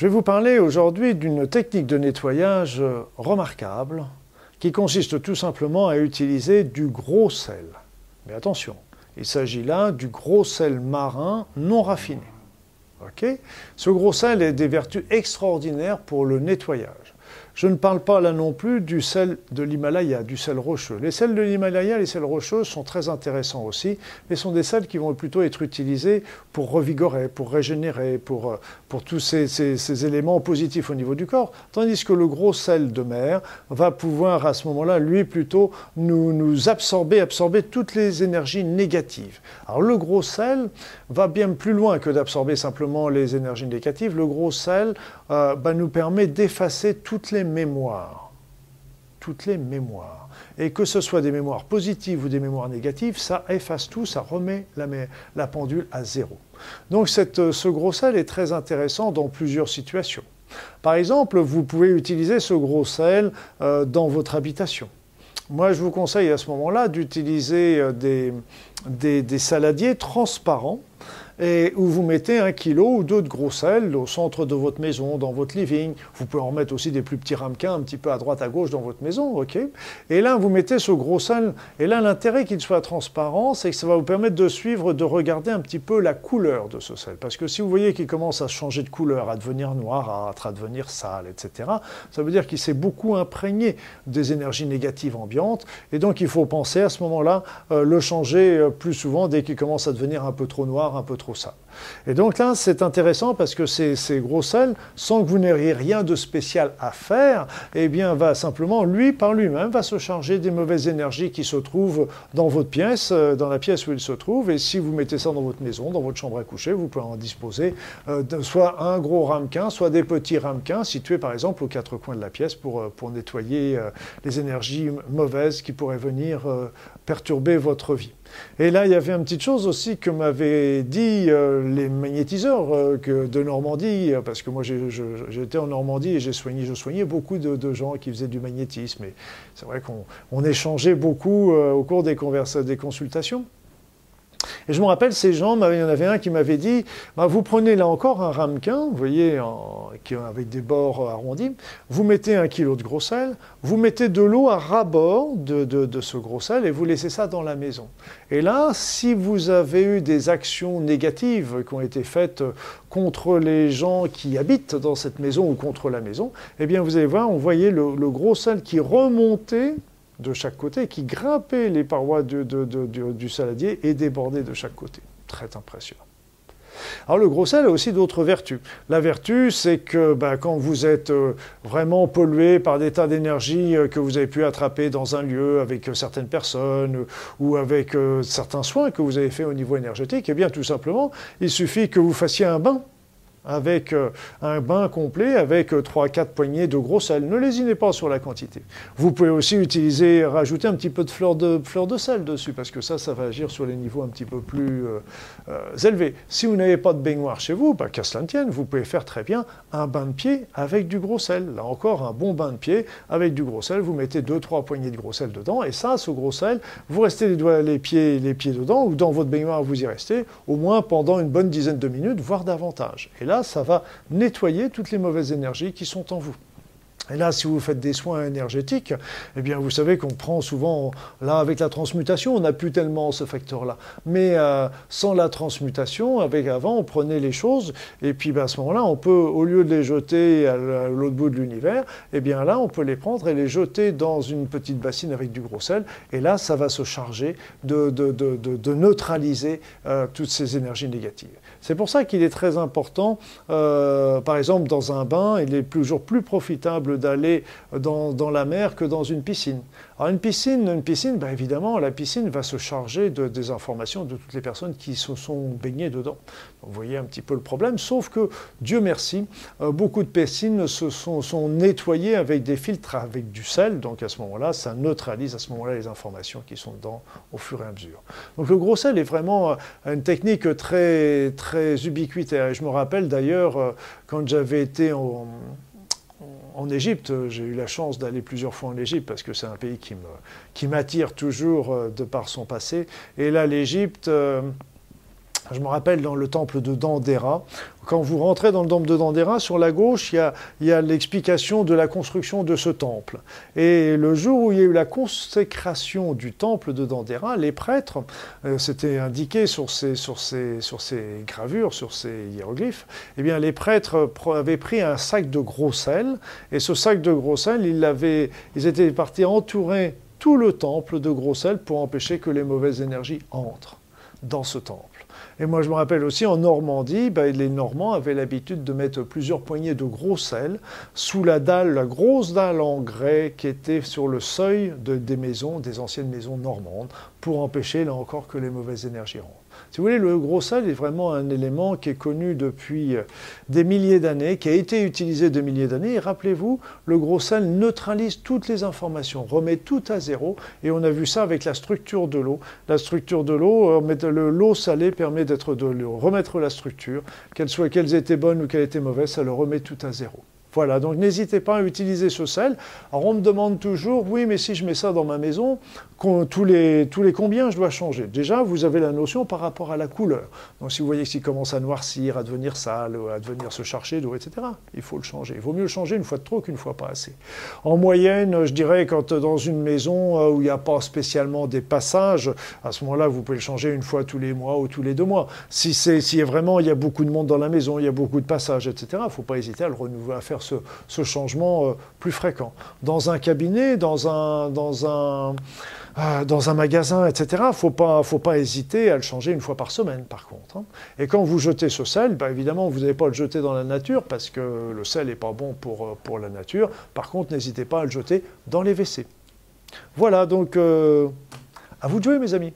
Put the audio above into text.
Je vais vous parler aujourd'hui d'une technique de nettoyage remarquable qui consiste tout simplement à utiliser du gros sel. Mais attention, il s'agit là du gros sel marin non raffiné. Ce gros sel a des vertus extraordinaires pour le nettoyage. Je ne parle pas là non plus du sel de l'Himalaya, du sel rocheux. Les sels de l'Himalaya, les sels rocheux sont très intéressants aussi, mais sont des sels qui vont plutôt être utilisés pour revigorer, pour régénérer, pour, euh, pour tous ces, ces, éléments positifs au niveau du corps. Tandis que le gros sel de mer va pouvoir à ce moment-là, lui, plutôt nous, nous absorber, absorber toutes les énergies négatives. Alors le gros sel va bien plus loin que d'absorber simplement les énergies négatives. Le gros sel euh, bah, nous permet d'effacer toutes les mémoires. Toutes les mémoires. Et que ce soit des mémoires positives ou des mémoires négatives, ça efface tout, ça remet la, pendule à zéro. Donc cette, ce gros sel est très intéressant dans plusieurs situations. Par exemple, vous pouvez utiliser ce gros sel euh, dans votre habitation. Moi, je vous conseille à ce moment-là d'utiliser euh, des, saladiers transparents et où vous mettez un kilo ou deux de gros sel au centre de votre maison, dans votre living. Vous pouvez en mettre aussi des plus petits ramequins un petit peu à droite, à gauche dans votre maison, ok Et là, vous mettez ce gros sel. Et là, l'intérêt qu'il soit transparent, c'est que ça va vous permettre de suivre, de regarder un petit peu la couleur de ce sel. Parce que si vous voyez qu'il commence à changer de couleur, à devenir noir, à devenir sale, etc., ça veut dire qu'il s'est beaucoup imprégné des énergies négatives ambiantes. Et donc, il faut penser à ce moment-là euh, le changer euh, plus souvent dès qu'il commence à devenir un peu trop noir, un peu trop sale. Et donc là, c'est intéressant parce que ces, gros sels, sans que vous n'ayez rien de spécial à faire, eh bien, va simplement, lui, par lui-même, va se charger des mauvaises énergies qui se trouvent dans votre pièce, euh, dans la pièce où il se trouve. Et si vous mettez ça dans votre maison, dans votre chambre à coucher, vous pouvez en disposer euh, soit un gros ramequin, soit des petits ramequins situés, par exemple, aux quatre coins de la pièce pour, euh, pour nettoyer les énergies mauvaises qui pourraient venir perturber votre vie. Et là, il y avait une petite chose aussi que m'avaient dit euh, les magnétiseurs euh, de Normandie, euh, parce que moi j'étais en Normandie et j'ai soigné, je soignais beaucoup de, gens qui faisaient du magnétisme. Et c'est vrai qu'on échangeait beaucoup au cours des consultations. Et je me rappelle, ces gens, il y en avait un qui m'avait dit bah, Vous prenez là encore un ramequin, vous voyez, avec des bords arrondis, vous mettez un kilo de gros sel, vous mettez de l'eau à ras-bord de, ce gros sel et vous laissez ça dans la maison. Et là, si vous avez eu des actions négatives qui ont été faites contre les gens qui habitent dans cette maison ou contre la maison, eh bien, vous allez voir, on voyait le gros sel qui remontait de chaque côté, qui grimpait les parois du, saladier et débordait de chaque côté. Très impressionnant. Alors le gros sel a aussi d'autres vertus. La vertu, c'est que ben, quand vous êtes euh, vraiment pollué par des tas d'énergie euh, que vous avez pu attraper dans un lieu avec euh, certaines personnes ou avec certains soins que vous avez fait au niveau énergétique, eh bien tout simplement, il suffit que vous fassiez un bain avec euh, un bain complet avec 3-4 euh, poignées de gros sel. Ne lésinez pas sur la quantité. Vous pouvez aussi utiliser, rajouter un petit peu de fleur de, fleur de sel dessus, parce que ça, ça va agir sur les niveaux un petit peu plus euh, élevés. Si vous n'avez pas de baignoire chez vous, bah, qu'à cela ne tienne, vous pouvez faire très bien un bain de pied avec du gros sel. Là encore, un bon bain de pied avec du gros sel. Vous mettez 2-3 poignées de gros sel dedans, et ça, ce gros sel, vous restez les, doigts, les, pieds, les pieds dedans, ou dans votre baignoire, vous y restez, au moins pendant une bonne dizaine de minutes, voire davantage. Et là, ça va nettoyer toutes les mauvaises énergies qui sont en vous. Et là, si vous faites des soins énergétiques, eh bien, vous savez qu'on prend souvent, là, avec la transmutation, on n'a plus tellement ce facteur-là. Mais euh, sans la transmutation, avec avant, on prenait les choses, et puis ben, à ce moment-là, on peut, au lieu de les jeter à l'autre bout de l'univers, eh bien là, on peut les prendre et les jeter dans une petite bassine avec du gros sel, et là, ça va se charger de, neutraliser euh, toutes ces énergies négatives. C'est pour ça qu'il est très important, euh, par exemple, dans un bain, il est toujours plus profitable d'aller dans, la mer que dans une piscine. Alors une piscine, une piscine, ben évidemment, la piscine va se charger de, des informations de toutes les personnes qui se sont baignées dedans. vous voyez un petit peu le problème, sauf que, Dieu merci, euh, beaucoup de piscines se sont, nettoyées avec des filtres avec du sel, donc à ce moment-là, ça neutralise à ce moment-là les informations qui sont dedans au fur et à mesure. Donc le gros sel est vraiment euh, une technique très, très ubiquitaire. Et je me rappelle d'ailleurs, euh, quand j'avais été en en Égypte, j'ai eu la chance d'aller plusieurs fois en Égypte parce que c'est un pays qui, m'attire toujours euh, de par son passé. Et là, l'Égypte, euh, Je me rappelle dans le temple de Dandera, quand vous rentrez dans le temple de Dandera, sur la gauche, il y a, l'explication de la construction de ce temple. Et le jour où il y a eu la consécration du temple de Dandera, les prêtres, euh, c'était indiqué sur ces, gravures, sur ces hiéroglyphes, eh bien les prêtres avaient pris un sac de gros sel, et ce sac de gros sel, ils étaient partis entourer tout le temple de gros sel pour empêcher que les mauvaises énergies entrent dans ce temple. Et moi, je me rappelle aussi en Normandie, ben, les Normands avaient l'habitude de mettre plusieurs poignées de gros sel sous la dalle, la grosse dalle en grès qui était sur le seuil des maisons, des anciennes maisons normandes, pour empêcher là encore que les mauvaises énergies rentrent. Si vous voulez, le gros sel est vraiment un élément qui est connu depuis euh, des milliers d'années, qui a été utilisé de milliers d'années. Et rappelez-vous, le gros sel neutralise toutes les informations, remet tout à zéro. Et on a vu ça avec la structure de l'eau. La structure de l'eau, euh, l'eau salée permet de remettre la structure, qu'elle soit qu'elles étaient bonnes ou qu'elle était mauvaise, ça le remet tout à zéro. Voilà, donc n'hésitez pas à utiliser ce sel. Alors on me demande toujours, oui, mais si je mets ça dans ma maison, tous les, tous les combien je dois changer? Déjà, vous avez la notion par rapport à la couleur. Donc si vous voyez qu'il commence à noircir, à devenir sale, à devenir se charger d'eau, etc., il faut le changer. Il vaut mieux le changer une fois de trop qu'une fois pas assez. En moyenne, je dirais, quand dans une maison euh, où il n'y a pas spécialement des passages, à ce moment-là, vous pouvez le changer une fois tous les mois ou tous les deux mois. Si, si vraiment il y a beaucoup de monde dans la maison, il y a beaucoup de passages, etc., il ne faut pas hésiter à le renouveler, à faire ce, changement euh, plus fréquent. Dans un cabinet, dans un, euh, magasin, etc., il ne faut pas, faut pas hésiter à le changer une fois par semaine, par contre. Hein. Et quand vous jetez ce sel, bah, évidemment, vous n'allez pas le jeter dans la nature, parce que le sel n'est pas bon pour, euh, pour la nature. Par contre, n'hésitez pas à le jeter dans les WC. Voilà, donc, à vous de jouer, mes amis.